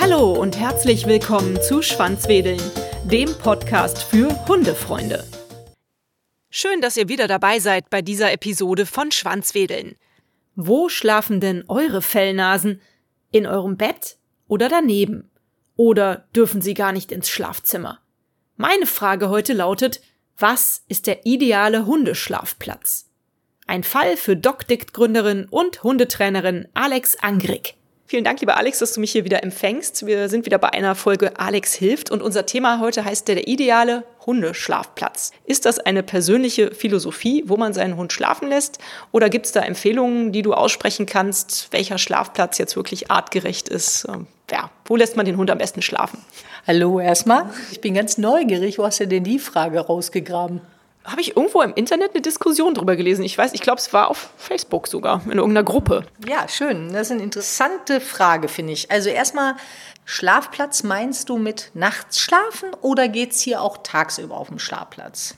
Hallo und herzlich willkommen zu Schwanzwedeln, dem Podcast für Hundefreunde. Schön, dass ihr wieder dabei seid bei dieser Episode von Schwanzwedeln. Wo schlafen denn eure Fellnasen? In eurem Bett oder daneben? Oder dürfen sie gar nicht ins Schlafzimmer? Meine Frage heute lautet, was ist der ideale Hundeschlafplatz? Ein Fall für DocDict-Gründerin und Hundetrainerin Alex Angrig. Vielen Dank, lieber Alex, dass du mich hier wieder empfängst. Wir sind wieder bei einer Folge Alex hilft und unser Thema heute heißt der, der ideale Hundeschlafplatz. Ist das eine persönliche Philosophie, wo man seinen Hund schlafen lässt? Oder gibt es da Empfehlungen, die du aussprechen kannst, welcher Schlafplatz jetzt wirklich artgerecht ist? Ähm, ja, wo lässt man den Hund am besten schlafen? Hallo erstmal. Ich bin ganz neugierig. Wo hast du denn die Frage rausgegraben? Habe ich irgendwo im Internet eine Diskussion drüber gelesen. Ich weiß, ich glaube, es war auf Facebook sogar, in irgendeiner Gruppe. Ja, schön. Das ist eine interessante Frage, finde ich. Also erstmal, Schlafplatz meinst du mit nachts schlafen oder geht es hier auch tagsüber auf dem Schlafplatz?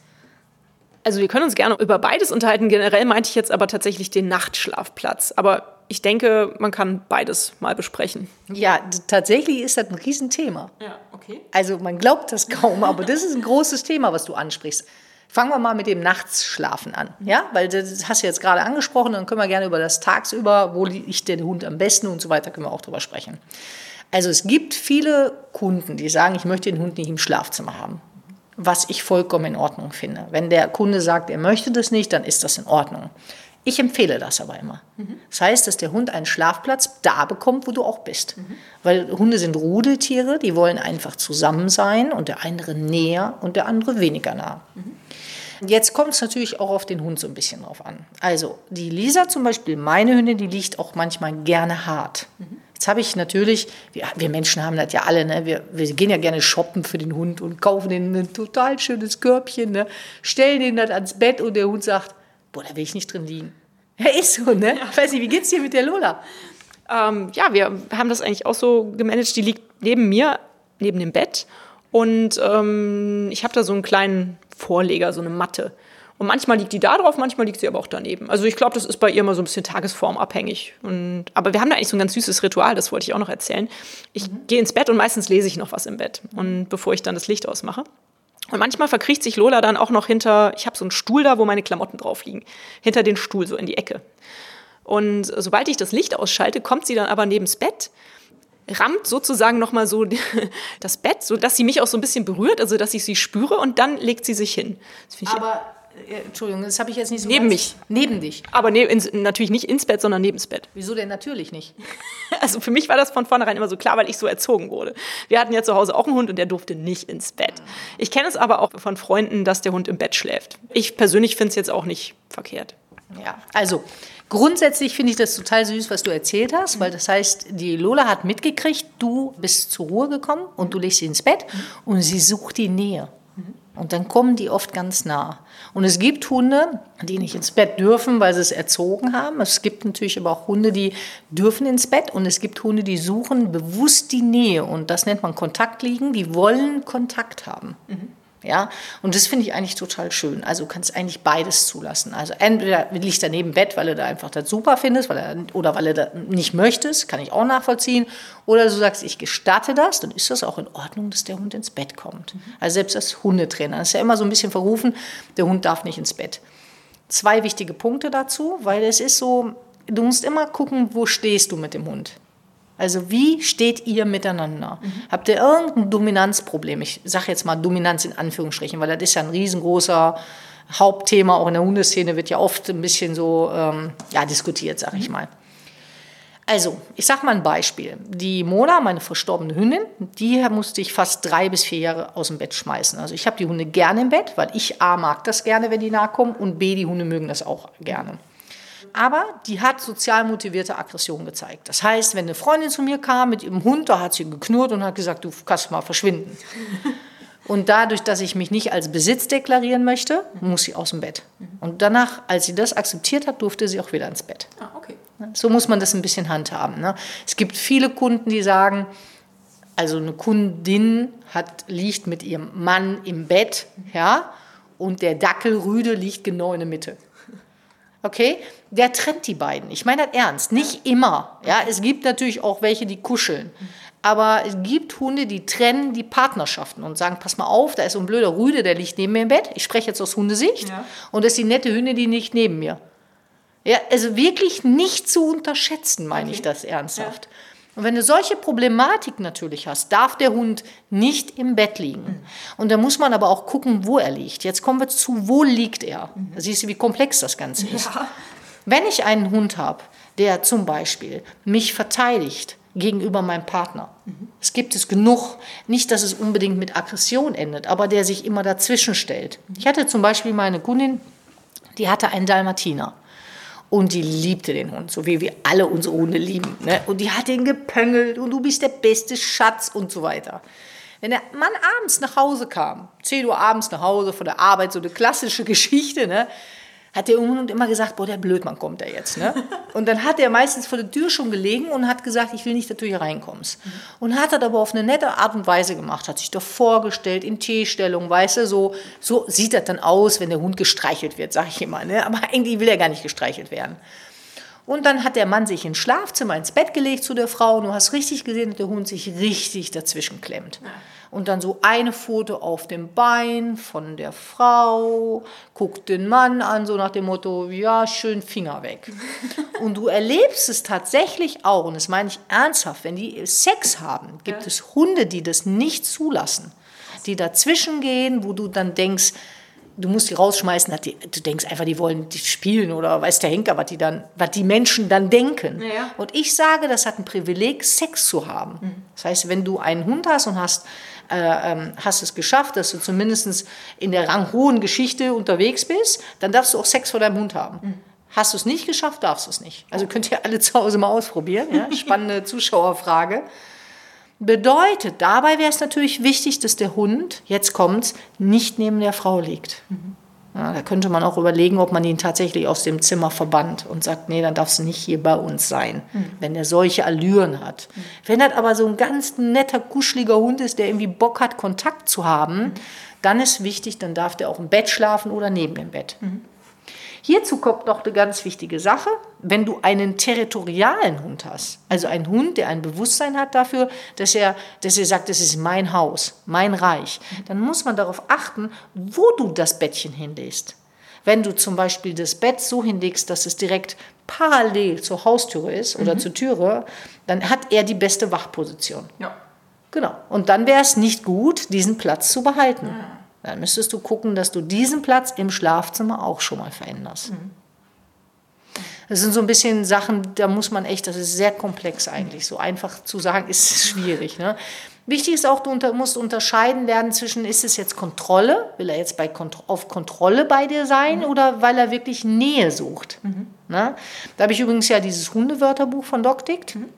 Also wir können uns gerne über beides unterhalten. Generell meinte ich jetzt aber tatsächlich den Nachtschlafplatz. Aber ich denke, man kann beides mal besprechen. Ja, tatsächlich ist das ein Riesenthema. Ja, okay. Also man glaubt das kaum, aber das ist ein großes Thema, was du ansprichst. Fangen wir mal mit dem Nachtsschlafen an, ja, weil das hast du jetzt gerade angesprochen, dann können wir gerne über das tagsüber, wo liegt der Hund am besten und so weiter, können wir auch drüber sprechen. Also es gibt viele Kunden, die sagen, ich möchte den Hund nicht im Schlafzimmer haben, was ich vollkommen in Ordnung finde. Wenn der Kunde sagt, er möchte das nicht, dann ist das in Ordnung. Ich empfehle das aber immer. Mhm. Das heißt, dass der Hund einen Schlafplatz da bekommt, wo du auch bist. Mhm. Weil Hunde sind Rudeltiere, die wollen einfach zusammen sein und der andere näher und der andere weniger nah. Mhm. Jetzt kommt es natürlich auch auf den Hund so ein bisschen drauf an. Also die Lisa zum Beispiel, meine Hündin, die liegt auch manchmal gerne hart. Mhm. Jetzt habe ich natürlich, wir, wir, Menschen haben das ja alle, ne? wir, wir, gehen ja gerne shoppen für den Hund und kaufen ihm ein total schönes Körbchen, ne? stellen ihn das ans Bett und der Hund sagt, boah, da will ich nicht drin liegen. Ja, ist so, ne? Ja. Ich weiß nicht, wie geht's dir mit der Lola? Ähm, ja, wir haben das eigentlich auch so gemanagt. Die liegt neben mir, neben dem Bett. Und ähm, ich habe da so einen kleinen Vorleger, so eine Matte. Und manchmal liegt die da drauf, manchmal liegt sie aber auch daneben. Also ich glaube, das ist bei ihr immer so ein bisschen tagesformabhängig. Und, aber wir haben da eigentlich so ein ganz süßes Ritual, das wollte ich auch noch erzählen. Ich mhm. gehe ins Bett und meistens lese ich noch was im Bett. Und bevor ich dann das Licht ausmache. Und manchmal verkriecht sich Lola dann auch noch hinter, ich habe so einen Stuhl da, wo meine Klamotten drauf liegen. Hinter den Stuhl, so in die Ecke. Und sobald ich das Licht ausschalte, kommt sie dann aber nebens Bett rammt sozusagen nochmal so das Bett, so dass sie mich auch so ein bisschen berührt, also dass ich sie spüre und dann legt sie sich hin. Aber äh, Entschuldigung, das habe ich jetzt nicht so Neben mich. Neben dich. Aber ne, ins, natürlich nicht ins Bett, sondern neben das Bett. Wieso denn natürlich nicht? Also für mich war das von vornherein immer so klar, weil ich so erzogen wurde. Wir hatten ja zu Hause auch einen Hund und der durfte nicht ins Bett. Ich kenne es aber auch von Freunden, dass der Hund im Bett schläft. Ich persönlich finde es jetzt auch nicht verkehrt. Ja, also Grundsätzlich finde ich das total süß, was du erzählt hast, weil das heißt, die Lola hat mitgekriegt, du bist zur Ruhe gekommen und du legst sie ins Bett und sie sucht die Nähe. Und dann kommen die oft ganz nah. Und es gibt Hunde, die nicht ins Bett dürfen, weil sie es erzogen haben. Es gibt natürlich aber auch Hunde, die dürfen ins Bett. Und es gibt Hunde, die suchen bewusst die Nähe. Und das nennt man Kontaktliegen. Die wollen Kontakt haben. Mhm. Ja, und das finde ich eigentlich total schön. Also du kannst eigentlich beides zulassen. Also entweder liegt er neben Bett, weil du da einfach das super findest, weil er, oder weil er das nicht möchtest, kann ich auch nachvollziehen. Oder du sagst, ich gestatte das, dann ist das auch in Ordnung, dass der Hund ins Bett kommt. Also selbst als Hundetrainer das ist ja immer so ein bisschen verrufen, der Hund darf nicht ins Bett. Zwei wichtige Punkte dazu, weil es ist so, du musst immer gucken, wo stehst du mit dem Hund. Also wie steht ihr miteinander? Mhm. Habt ihr irgendein Dominanzproblem? Ich sage jetzt mal Dominanz in Anführungsstrichen, weil das ist ja ein riesengroßer Hauptthema, auch in der Hundeszene wird ja oft ein bisschen so ähm, ja, diskutiert, sage ich mhm. mal. Also, ich sage mal ein Beispiel. Die Mona, meine verstorbene Hündin, die musste ich fast drei bis vier Jahre aus dem Bett schmeißen. Also ich habe die Hunde gerne im Bett, weil ich A mag das gerne, wenn die nahe kommen und B, die Hunde mögen das auch gerne aber die hat sozial motivierte Aggression gezeigt. Das heißt, wenn eine Freundin zu mir kam mit ihrem Hund, da hat sie geknurrt und hat gesagt, du kannst mal verschwinden. Und dadurch, dass ich mich nicht als Besitz deklarieren möchte, muss sie aus dem Bett. Und danach, als sie das akzeptiert hat, durfte sie auch wieder ins Bett. Ah, okay. So muss man das ein bisschen handhaben. Ne? Es gibt viele Kunden, die sagen, also eine Kundin hat, liegt mit ihrem Mann im Bett, ja, und der Dackelrüde liegt genau in der Mitte. Okay, der trennt die beiden. Ich meine das ernst. Nicht immer. Ja, es gibt natürlich auch welche, die kuscheln. Aber es gibt Hunde, die trennen die Partnerschaften und sagen, pass mal auf, da ist so ein blöder Rüde, der liegt neben mir im Bett. Ich spreche jetzt aus Hundesicht. Ja. Und das ist die nette Hündin, die nicht neben mir. Ja, also wirklich nicht zu unterschätzen, meine okay. ich das ernsthaft. Ja. Und wenn du solche Problematik natürlich hast, darf der Hund nicht im Bett liegen. Mhm. Und da muss man aber auch gucken, wo er liegt. Jetzt kommen wir zu, wo liegt er? Mhm. Da siehst du, wie komplex das Ganze ist. Ja. Wenn ich einen Hund habe, der zum Beispiel mich verteidigt gegenüber meinem Partner, mhm. es gibt es genug, nicht, dass es unbedingt mit Aggression endet, aber der sich immer dazwischen stellt. Ich hatte zum Beispiel meine Kundin, die hatte einen Dalmatiner. Und die liebte den Hund, so wie wir alle unsere Hunde lieben. Ne? Und die hat ihn gepöngelt und du bist der beste Schatz und so weiter. Wenn der Mann abends nach Hause kam, 10 Uhr abends nach Hause von der Arbeit, so eine klassische Geschichte, ne? Hat der Hund immer gesagt, boah, der Blödmann kommt da jetzt. Ne? Und dann hat er meistens vor der Tür schon gelegen und hat gesagt, ich will nicht, dass du hier reinkommst. Und hat das aber auf eine nette Art und Weise gemacht, hat sich doch vorgestellt, in T-Stellung, weißt du, so, so sieht das dann aus, wenn der Hund gestreichelt wird, sag ich immer. Ne? Aber eigentlich will er gar nicht gestreichelt werden. Und dann hat der Mann sich ins Schlafzimmer, ins Bett gelegt zu der Frau und du hast richtig gesehen, dass der Hund sich richtig dazwischen klemmt. Und dann so eine Foto auf dem Bein von der Frau, guckt den Mann an, so nach dem Motto, ja, schön Finger weg. und du erlebst es tatsächlich auch, und das meine ich ernsthaft, wenn die Sex haben, gibt ja. es Hunde, die das nicht zulassen, die dazwischen gehen, wo du dann denkst, du musst die rausschmeißen, die, du denkst einfach, die wollen die spielen oder weiß der Henker, was die dann, was die Menschen dann denken. Ja. Und ich sage, das hat ein Privileg, Sex zu haben. Mhm. Das heißt, wenn du einen Hund hast und hast äh, ähm, hast es geschafft, dass du zumindest in der ranghohen Geschichte unterwegs bist, dann darfst du auch Sex vor deinem Hund haben. Mhm. Hast du es nicht geschafft, darfst du es nicht. Also könnt ihr alle zu Hause mal ausprobieren. Ja? Spannende Zuschauerfrage. Bedeutet, dabei wäre es natürlich wichtig, dass der Hund, jetzt kommt, nicht neben der Frau liegt. Mhm. Ja, da könnte man auch überlegen, ob man ihn tatsächlich aus dem Zimmer verbannt und sagt, nee, dann darfst du nicht hier bei uns sein, mhm. wenn er solche Allüren hat. Mhm. Wenn das aber so ein ganz netter, kuscheliger Hund ist, der irgendwie Bock hat, Kontakt zu haben, mhm. dann ist wichtig, dann darf der auch im Bett schlafen oder neben dem Bett. Hierzu kommt noch eine ganz wichtige Sache. Wenn du einen territorialen Hund hast, also einen Hund, der ein Bewusstsein hat dafür, dass er, dass er sagt, das ist mein Haus, mein Reich, dann muss man darauf achten, wo du das Bettchen hinlegst. Wenn du zum Beispiel das Bett so hinlegst, dass es direkt parallel zur Haustüre ist oder mhm. zur Türe, dann hat er die beste Wachposition. Ja. Genau. Und dann wäre es nicht gut, diesen Platz zu behalten. Ja. Dann müsstest du gucken, dass du diesen Platz im Schlafzimmer auch schon mal veränderst. Mhm. Das sind so ein bisschen Sachen, da muss man echt, das ist sehr komplex eigentlich. So einfach zu sagen, ist schwierig. Ne? Wichtig ist auch, du unter, musst unterscheiden werden zwischen, ist es jetzt Kontrolle, will er jetzt bei, auf Kontrolle bei dir sein mhm. oder weil er wirklich Nähe sucht. Mhm. Ne? Da habe ich übrigens ja dieses Hundewörterbuch von DocDict. Mhm.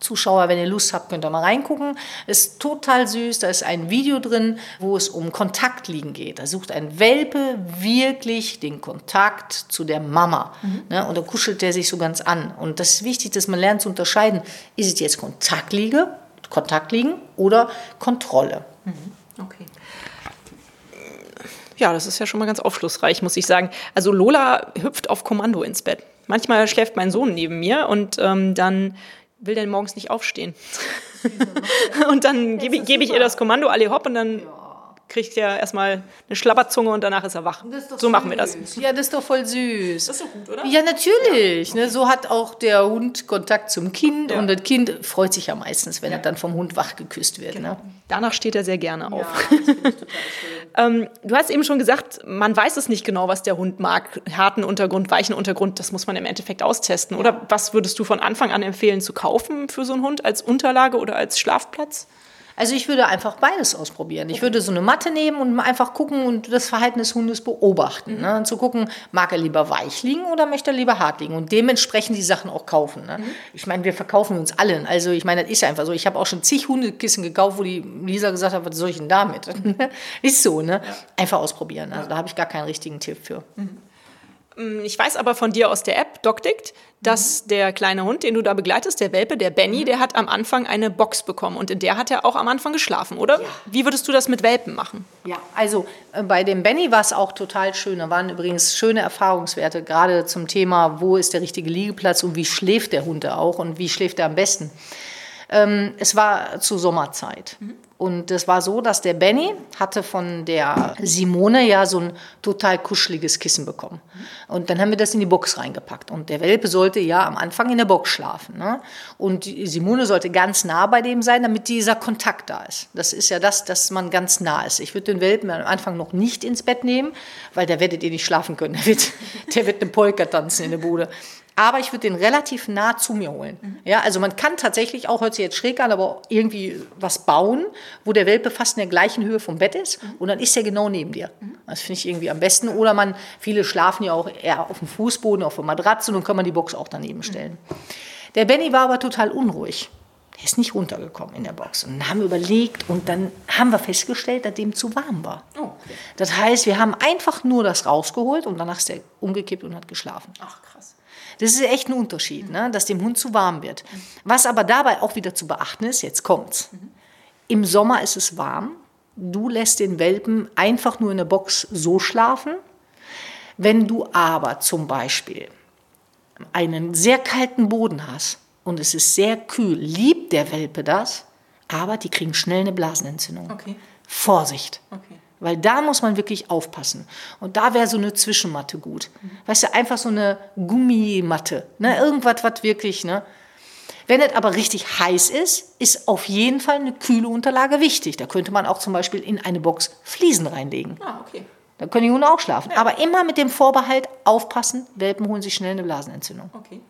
Zuschauer, wenn ihr Lust habt, könnt ihr mal reingucken. Ist total süß. Da ist ein Video drin, wo es um Kontaktliegen geht. Da sucht ein Welpe wirklich den Kontakt zu der Mama. Mhm. Ne? Und da kuschelt der sich so ganz an. Und das ist wichtig, dass man lernt zu unterscheiden, ist es jetzt Kontaktliege, Kontaktliegen oder Kontrolle. Mhm. Okay. Ja, das ist ja schon mal ganz aufschlussreich, muss ich sagen. Also Lola hüpft auf Kommando ins Bett. Manchmal schläft mein Sohn neben mir und ähm, dann will denn morgens nicht aufstehen. und dann gebe geb ich ihr das Kommando, alle hopp, und dann ja kriegt er erstmal eine Schlabberzunge und danach ist er wach. So machen wir das. Ja, das ist doch voll süß. Das ist doch gut, oder? Ja, natürlich. Ja. Ne, so hat auch der Hund Kontakt zum Kind ja. und das Kind freut sich ja meistens, wenn ja. er dann vom Hund wach geküsst wird. Genau. Ne? Danach steht er sehr gerne auf. ähm, du hast eben schon gesagt, man weiß es nicht genau, was der Hund mag. Harten Untergrund, weichen Untergrund, das muss man im Endeffekt austesten. Oder was würdest du von Anfang an empfehlen zu kaufen für so einen Hund als Unterlage oder als Schlafplatz? Also ich würde einfach beides ausprobieren. Ich würde so eine Matte nehmen und einfach gucken und das Verhalten des Hundes beobachten. Mhm. Ne? Und zu gucken, mag er lieber weich liegen oder möchte er lieber hart liegen? Und dementsprechend die Sachen auch kaufen. Ne? Mhm. Ich meine, wir verkaufen uns allen. Also ich meine, das ist einfach so. Ich habe auch schon zig Hundekissen gekauft, wo die Lisa gesagt hat, was soll ich denn damit? ist so, ne? Einfach ausprobieren. Also da habe ich gar keinen richtigen Tipp für. Mhm. Mm, ich weiß aber von dir aus der App DocDict, dass mhm. der kleine Hund, den du da begleitest, der Welpe, der Benny, mhm. der hat am Anfang eine Box bekommen und in der hat er auch am Anfang geschlafen, oder? Ja. Wie würdest du das mit Welpen machen? Ja, also äh, bei dem Benny war es auch total schön. Da waren übrigens schöne Erfahrungswerte, gerade zum Thema, wo ist der richtige Liegeplatz und wie schläft der Hund da auch und wie schläft er am besten. Ähm, es war zur Sommerzeit. Mhm. Und es war so, dass der Benny hatte von der Simone ja so ein total kuscheliges Kissen bekommen. Und dann haben wir das in die Box reingepackt. Und der Welpe sollte ja am Anfang in der Box schlafen. Ne? Und Simone sollte ganz nah bei dem sein, damit dieser Kontakt da ist. Das ist ja das, dass man ganz nah ist. Ich würde den Welpen am Anfang noch nicht ins Bett nehmen, weil da werdet ihr nicht schlafen können. Der wird, der wird eine Polka tanzen in der Bude aber ich würde den relativ nah zu mir holen. Mhm. Ja, also man kann tatsächlich auch, hört sich jetzt schräg an, aber irgendwie was bauen, wo der Welpe fast in der gleichen Höhe vom Bett ist mhm. und dann ist er genau neben dir. Mhm. Das finde ich irgendwie am besten. Oder man, viele schlafen ja auch eher auf dem Fußboden, auf der Matratze und dann kann man die Box auch daneben stellen. Der Benny war aber total unruhig. Der ist nicht runtergekommen in der Box. Und dann haben wir überlegt und dann haben wir festgestellt, dass dem zu warm war. Oh, okay. Das heißt, wir haben einfach nur das rausgeholt und danach ist er umgekippt und hat geschlafen. Ach. Das ist echt ein Unterschied, ne? dass dem Hund zu warm wird. Was aber dabei auch wieder zu beachten ist, jetzt kommt's. Im Sommer ist es warm. Du lässt den Welpen einfach nur in der Box so schlafen. Wenn du aber zum Beispiel einen sehr kalten Boden hast und es ist sehr kühl, liebt der Welpe das, aber die kriegen schnell eine Blasenentzündung. Okay. Vorsicht. Okay. Weil da muss man wirklich aufpassen. Und da wäre so eine Zwischenmatte gut. Weißt du, einfach so eine Gummimatte. Ne? Irgendwas, was wirklich, ne? Wenn es aber richtig heiß ist, ist auf jeden Fall eine kühle Unterlage wichtig. Da könnte man auch zum Beispiel in eine Box Fliesen reinlegen. Ah, okay. Da können die Hunde auch schlafen. Ja. Aber immer mit dem Vorbehalt aufpassen, Welpen holen sich schnell eine Blasenentzündung. Okay.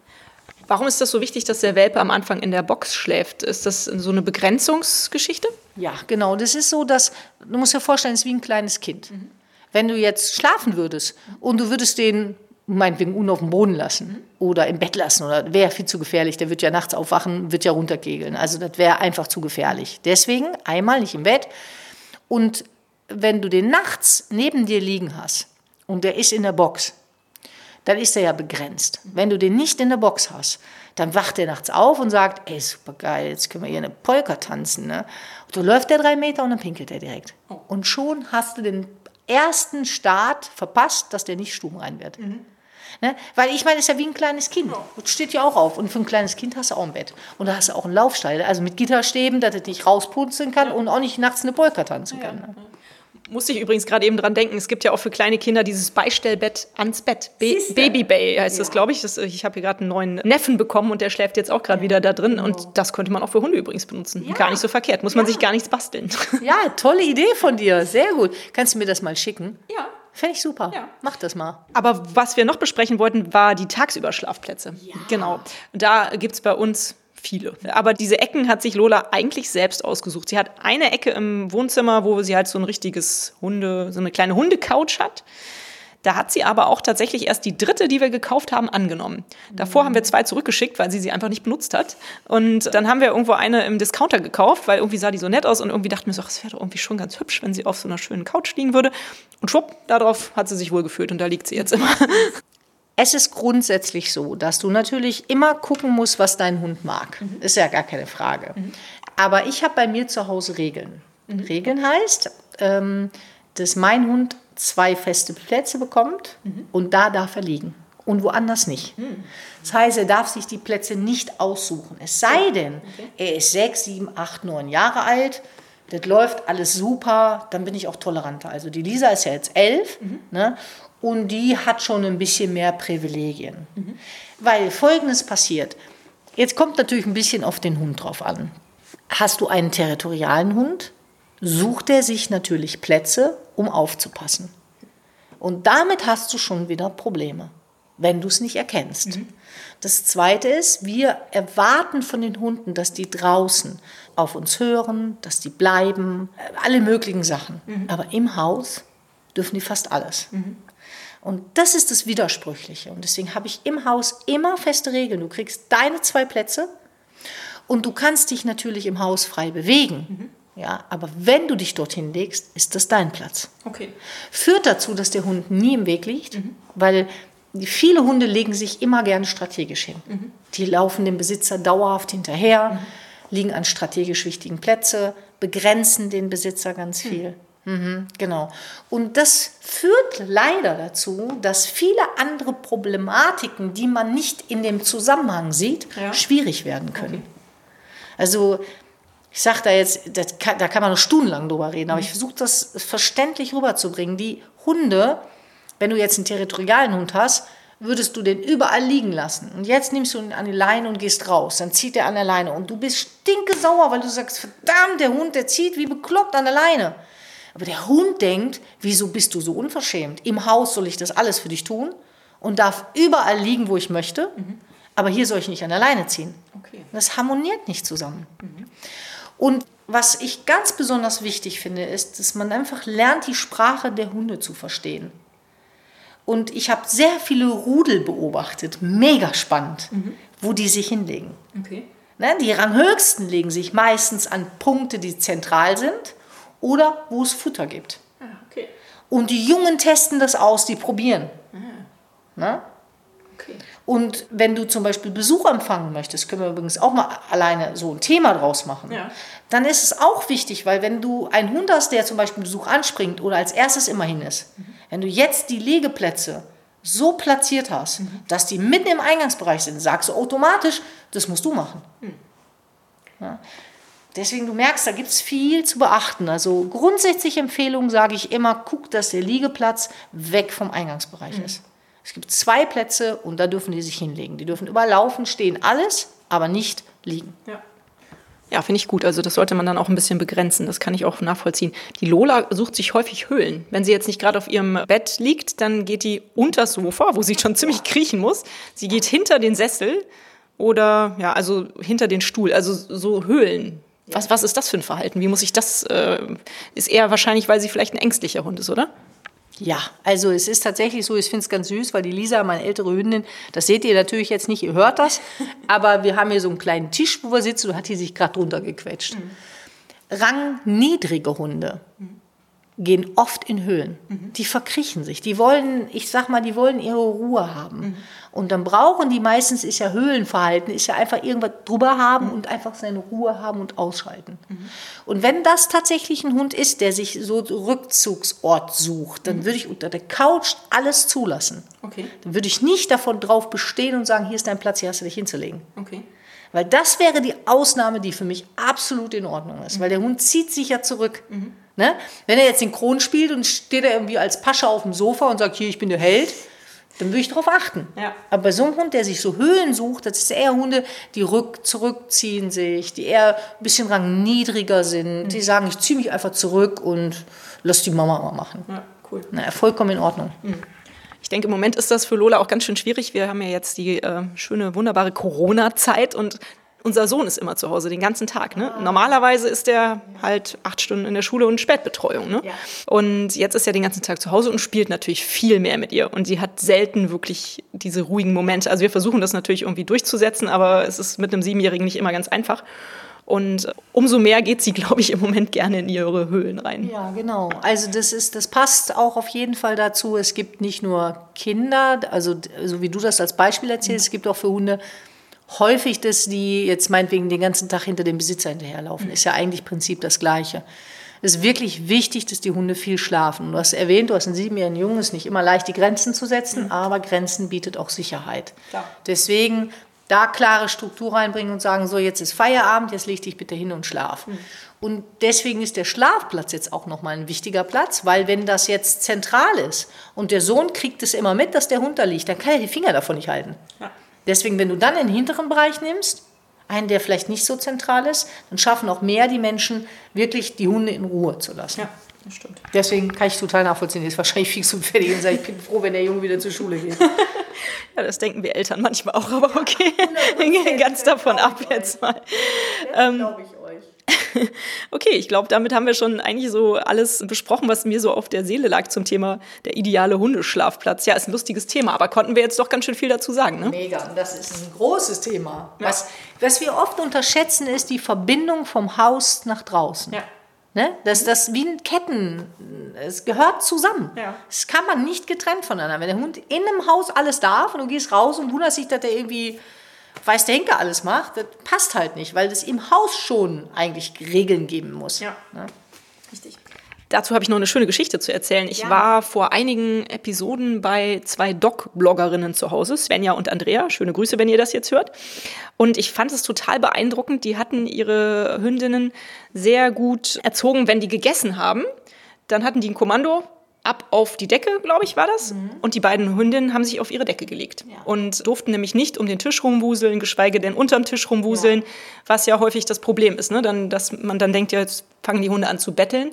Warum ist das so wichtig, dass der Welpe am Anfang in der Box schläft? Ist das so eine Begrenzungsgeschichte? Ja, genau. Das ist so, dass, du musst dir vorstellen, es ist wie ein kleines Kind. Mhm. Wenn du jetzt schlafen würdest und du würdest den meinetwegen un auf dem Boden lassen oder im Bett lassen oder wäre viel zu gefährlich, der wird ja nachts aufwachen, wird ja runterkegeln. Also das wäre einfach zu gefährlich. Deswegen einmal nicht im Bett und wenn du den nachts neben dir liegen hast und der ist in der Box, dann ist er ja begrenzt. Wenn du den nicht in der Box hast, dann wacht er nachts auf und sagt, ey, super geil, jetzt können wir hier eine Polka tanzen. Ne? Und du läuft der drei Meter und dann pinkelt er direkt. Oh. Und schon hast du den ersten Start verpasst, dass der nicht stumm rein wird. Mhm. Ne? Weil ich meine, es ist ja wie ein kleines Kind. Das steht ja auch auf. Und für ein kleines Kind hast du auch ein Bett. Und da hast du auch einen Laufstall, also mit Gitterstäben, dass es nicht rauspunzeln kann ja. und auch nicht nachts eine Polka tanzen ja, kann. Ne? Musste ich übrigens gerade eben dran denken, es gibt ja auch für kleine Kinder dieses Beistellbett ans Bett. Be Baby Bay heißt ja. das, glaube ich. Das, ich habe hier gerade einen neuen Neffen bekommen und der schläft jetzt auch gerade ja. wieder da drin. Und genau. das könnte man auch für Hunde übrigens benutzen. Ja. Gar nicht so verkehrt. Muss man sich gar nichts basteln. Ja, tolle Idee von dir. Sehr gut. Kannst du mir das mal schicken? Ja. Fände ich super. Ja. Mach das mal. Aber was wir noch besprechen wollten, war die Tagsüberschlafplätze. Ja. Genau. Da gibt es bei uns viele. Aber diese Ecken hat sich Lola eigentlich selbst ausgesucht. Sie hat eine Ecke im Wohnzimmer, wo sie halt so ein richtiges Hunde, so eine kleine Hundecouch hat. Da hat sie aber auch tatsächlich erst die dritte, die wir gekauft haben, angenommen. Davor haben wir zwei zurückgeschickt, weil sie sie einfach nicht benutzt hat. Und dann haben wir irgendwo eine im Discounter gekauft, weil irgendwie sah die so nett aus und irgendwie dachten wir so, es wäre doch irgendwie schon ganz hübsch, wenn sie auf so einer schönen Couch liegen würde. Und schwupp, darauf hat sie sich wohl gefühlt und da liegt sie jetzt immer. Es ist grundsätzlich so, dass du natürlich immer gucken musst, was dein Hund mag. Mhm. Ist ja gar keine Frage. Mhm. Aber ich habe bei mir zu Hause Regeln. Mhm. Regeln heißt, ähm, dass mein Hund zwei feste Plätze bekommt mhm. und da darf er liegen und woanders nicht. Mhm. Das heißt, er darf sich die Plätze nicht aussuchen. Es sei denn, okay. er ist sechs, sieben, acht, neun Jahre alt, das läuft alles super, dann bin ich auch toleranter. Also die Lisa ist ja jetzt elf mhm. ne? Und die hat schon ein bisschen mehr Privilegien. Mhm. Weil Folgendes passiert. Jetzt kommt natürlich ein bisschen auf den Hund drauf an. Hast du einen territorialen Hund, sucht er sich natürlich Plätze, um aufzupassen. Und damit hast du schon wieder Probleme, wenn du es nicht erkennst. Mhm. Das Zweite ist, wir erwarten von den Hunden, dass die draußen auf uns hören, dass die bleiben, alle möglichen Sachen. Mhm. Aber im Haus dürfen die fast alles. Mhm. Und das ist das Widersprüchliche. Und deswegen habe ich im Haus immer feste Regeln. Du kriegst deine zwei Plätze und du kannst dich natürlich im Haus frei bewegen. Mhm. Ja, aber wenn du dich dorthin legst, ist das dein Platz. Okay. Führt dazu, dass der Hund nie im Weg liegt, mhm. weil viele Hunde legen sich immer gerne strategisch hin. Mhm. Die laufen dem Besitzer dauerhaft hinterher, mhm. liegen an strategisch wichtigen Plätzen, begrenzen den Besitzer ganz hm. viel. Mhm, genau. Und das führt leider dazu, dass viele andere Problematiken, die man nicht in dem Zusammenhang sieht, ja. schwierig werden können. Okay. Also ich sage da jetzt, kann, da kann man noch stundenlang drüber reden, aber ich versuche das verständlich rüberzubringen. Die Hunde, wenn du jetzt einen territorialen Hund hast, würdest du den überall liegen lassen. Und jetzt nimmst du ihn an die Leine und gehst raus. Dann zieht er an der Leine und du bist stinkesauer, weil du sagst, verdammt, der Hund, der zieht wie bekloppt an der Leine. Aber der Hund denkt, wieso bist du so unverschämt? Im Haus soll ich das alles für dich tun und darf überall liegen, wo ich möchte. Mhm. Aber hier soll ich nicht an der Leine ziehen. Okay. Das harmoniert nicht zusammen. Mhm. Und was ich ganz besonders wichtig finde, ist, dass man einfach lernt, die Sprache der Hunde zu verstehen. Und ich habe sehr viele Rudel beobachtet, mega spannend, mhm. wo die sich hinlegen. Okay. Ne, die Ranghöchsten legen sich meistens an Punkte, die zentral sind oder wo es Futter gibt. Ah, okay. Und die Jungen testen das aus, die probieren. Ah. Okay. Und wenn du zum Beispiel Besuch empfangen möchtest, können wir übrigens auch mal alleine so ein Thema draus machen, ja. dann ist es auch wichtig, weil wenn du einen Hund hast, der zum Beispiel Besuch anspringt oder als erstes immerhin ist, mhm. wenn du jetzt die Liegeplätze so platziert hast, mhm. dass die mitten im Eingangsbereich sind, sagst du automatisch, das musst du machen. Mhm. Ja. Deswegen, du merkst, da gibt es viel zu beachten. Also grundsätzlich Empfehlung sage ich immer, guck, dass der Liegeplatz weg vom Eingangsbereich mhm. ist. Es gibt zwei Plätze und da dürfen die sich hinlegen. Die dürfen überlaufen, stehen, alles, aber nicht liegen. Ja. Ja, finde ich gut. Also das sollte man dann auch ein bisschen begrenzen. Das kann ich auch nachvollziehen. Die Lola sucht sich häufig Höhlen. Wenn sie jetzt nicht gerade auf ihrem Bett liegt, dann geht die unter das Sofa, wo sie schon ziemlich kriechen muss. Sie geht hinter den Sessel oder ja, also hinter den Stuhl. Also so Höhlen. Was, was ist das für ein Verhalten? Wie muss ich das? Äh, ist eher wahrscheinlich, weil sie vielleicht ein ängstlicher Hund ist, oder? Ja, also es ist tatsächlich so, ich finde es ganz süß, weil die Lisa, meine ältere Hündin, das seht ihr natürlich jetzt nicht, ihr hört das, aber wir haben hier so einen kleinen Tisch, wo wir sitzen, da hat die sich gerade drunter gequetscht. Mhm. Rangniedrige Hunde mhm. gehen oft in Höhlen. Mhm. Die verkriechen sich. Die wollen, ich sag mal, die wollen ihre Ruhe haben. Mhm. Und dann brauchen die meistens, ist ja Höhlenverhalten, ist ja einfach irgendwas drüber haben und einfach seine Ruhe haben und ausschalten. Mhm. Und wenn das tatsächlich ein Hund ist, der sich so Rückzugsort sucht, dann mhm. würde ich unter der Couch alles zulassen. Okay. Dann würde ich nicht davon drauf bestehen und sagen, hier ist dein Platz, hier hast du dich hinzulegen. Okay. Weil das wäre die Ausnahme, die für mich absolut in Ordnung ist. Mhm. Weil der Hund zieht sich ja zurück. Mhm. Ne? Wenn er jetzt den Kron spielt und steht er irgendwie als Pascha auf dem Sofa und sagt, hier, ich bin der Held, dann würde ich darauf achten. Ja. Aber bei so einem Hund, der sich so Höhen sucht, das ist eher Hunde, die rück, zurückziehen sich, die eher ein bisschen rangniedriger sind, mhm. die sagen, ich ziehe mich einfach zurück und lass die Mama mal machen. Ja, cool. Na, vollkommen in Ordnung. Mhm. Ich denke, im Moment ist das für Lola auch ganz schön schwierig. Wir haben ja jetzt die äh, schöne, wunderbare Corona-Zeit und unser Sohn ist immer zu Hause den ganzen Tag. Ne? Normalerweise ist er halt acht Stunden in der Schule und Spätbetreuung. Ne? Ja. Und jetzt ist er den ganzen Tag zu Hause und spielt natürlich viel mehr mit ihr. Und sie hat selten wirklich diese ruhigen Momente. Also wir versuchen das natürlich irgendwie durchzusetzen, aber es ist mit einem Siebenjährigen nicht immer ganz einfach. Und umso mehr geht sie, glaube ich, im Moment gerne in ihre Höhlen rein. Ja, genau. Also das ist, das passt auch auf jeden Fall dazu. Es gibt nicht nur Kinder, also so wie du das als Beispiel erzählst, es gibt auch für Hunde häufig, dass die jetzt meinetwegen den ganzen Tag hinter dem Besitzer hinterherlaufen. Ist ja eigentlich Prinzip das Gleiche. Es ist wirklich wichtig, dass die Hunde viel schlafen. Du hast erwähnt, du hast einen siebenjährigen Jungen, es ist nicht immer leicht, die Grenzen zu setzen, mhm. aber Grenzen bietet auch Sicherheit. Klar. Deswegen da klare Struktur reinbringen und sagen, so jetzt ist Feierabend, jetzt leg dich bitte hin und schlaf. Mhm. Und deswegen ist der Schlafplatz jetzt auch nochmal ein wichtiger Platz, weil wenn das jetzt zentral ist und der Sohn kriegt es immer mit, dass der Hund da liegt, dann kann er die Finger davon nicht halten. Ja. Deswegen, wenn du dann den hinteren Bereich nimmst, einen, der vielleicht nicht so zentral ist, dann schaffen auch mehr die Menschen, wirklich die Hunde in Ruhe zu lassen. Ja, das stimmt. Deswegen kann ich total nachvollziehen, die ist wahrscheinlich fix und fertig und sage, ich bin froh, wenn der Junge wieder zur Schule geht. ja, das denken wir Eltern manchmal auch, aber okay, ganz davon ab jetzt mal. Ähm, glaube ich okay, ich glaube, damit haben wir schon eigentlich so alles besprochen, was mir so auf der Seele lag zum Thema der ideale Hundeschlafplatz. Ja, ist ein lustiges Thema, aber konnten wir jetzt doch ganz schön viel dazu sagen. Ne? Mega, das ist ein großes Thema. Ja. Was, was wir oft unterschätzen, ist die Verbindung vom Haus nach draußen. Ja. Ne? Das, das wie ein Ketten, es gehört zusammen. Ja. Das kann man nicht getrennt voneinander. Wenn der Hund in einem Haus alles darf und du gehst raus und wunderst dich, dass der irgendwie weiß der Henker alles macht, das passt halt nicht, weil es im Haus schon eigentlich Regeln geben muss. Ja. Ne? Richtig. Dazu habe ich noch eine schöne Geschichte zu erzählen. Ich Ja. war vor einigen Episoden bei zwei Dog-Bloggerinnen zu Hause, Svenja und Andrea. Schöne Grüße, wenn ihr das jetzt hört. Und ich fand es total beeindruckend. Die hatten ihre Hündinnen sehr gut erzogen, wenn die gegessen haben. Dann hatten die ein Kommando. Ab auf die Decke, glaube ich, war das. Und die beiden Hündinnen haben sich auf ihre Decke gelegt. Und durften nämlich nicht um den Tisch rumwuseln, geschweige denn unterm Tisch rumwuseln, was ja häufig das Problem ist. Ne? Dann, dass man dann denkt, ja, jetzt fangen die Hunde an zu betteln.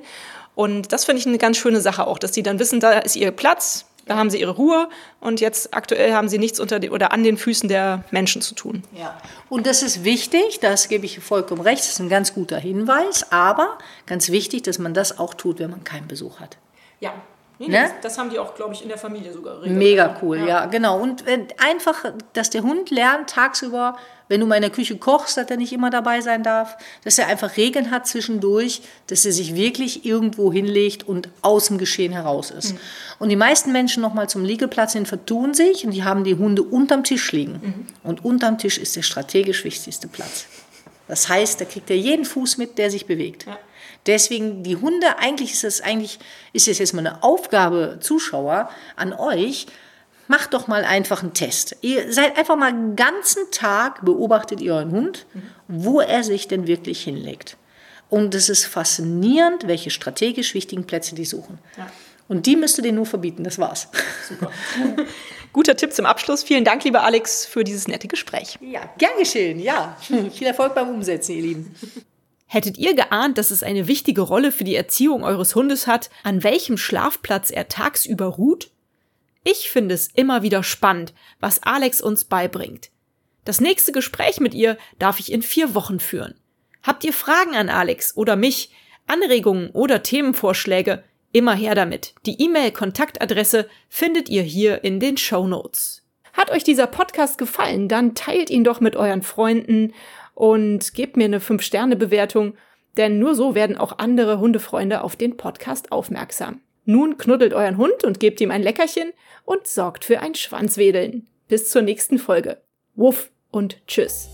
Und das finde ich eine ganz schöne Sache auch, dass die dann wissen, da ist ihr Platz, da haben sie ihre Ruhe und jetzt aktuell haben sie nichts unter den, oder an den Füßen der Menschen zu tun. Ja. Und das ist wichtig, das gebe ich vollkommen recht, das ist ein ganz guter Hinweis, aber ganz wichtig, dass man das auch tut, wenn man keinen Besuch hat. Ja, nee, Ne? das, das haben die auch, glaube ich, in der Familie sogar geregelt. Mega cool, ja, genau. Und äh, einfach, dass der Hund lernt tagsüber, wenn du mal in der Küche kochst, dass er nicht immer dabei sein darf, dass er einfach Regeln hat zwischendurch, dass er sich wirklich irgendwo hinlegt und aus dem Geschehen heraus ist. Und die meisten Menschen nochmal zum Liegeplatz hin vertun sich und die haben die Hunde unterm Tisch liegen. Und unterm Tisch ist der strategisch wichtigste Platz. Das heißt, da kriegt er jeden Fuß mit, der sich bewegt. Ja. Deswegen die Hunde, eigentlich ist es eigentlich, ist es jetzt mal eine Aufgabe, Zuschauer, an euch, macht doch mal einfach einen Test. Ihr seid einfach mal den ganzen Tag, beobachtet ihr euren Hund, wo er sich denn wirklich hinlegt. Und es ist faszinierend, welche strategisch wichtigen Plätze die suchen. Ja. Und die müsst ihr denen nur verbieten, das war's. Guter Tipp zum Abschluss. Vielen Dank, lieber Alex, für dieses nette Gespräch. Ja, gern geschehen, ja. Viel Erfolg beim Umsetzen, ihr Lieben. Hättet ihr geahnt, dass es eine wichtige Rolle für die Erziehung eures Hundes hat, an welchem Schlafplatz er tagsüber ruht? Ich finde es immer wieder spannend, was Alex uns beibringt. Das nächste Gespräch mit ihr darf ich in vier Wochen führen. Habt ihr Fragen an Alex oder mich, Anregungen oder Themenvorschläge? Immer her damit. Die E-Mail-Kontaktadresse findet ihr hier in den Show Notes. Hat euch dieser Podcast gefallen, dann teilt ihn doch mit euren Freunden und gebt mir eine 5-Sterne-Bewertung, denn nur so werden auch andere Hundefreunde auf den Podcast aufmerksam. Nun knuddelt euren Hund und gebt ihm ein Leckerchen und sorgt für ein Schwanzwedeln. Bis zur nächsten Folge. Wuff und tschüss.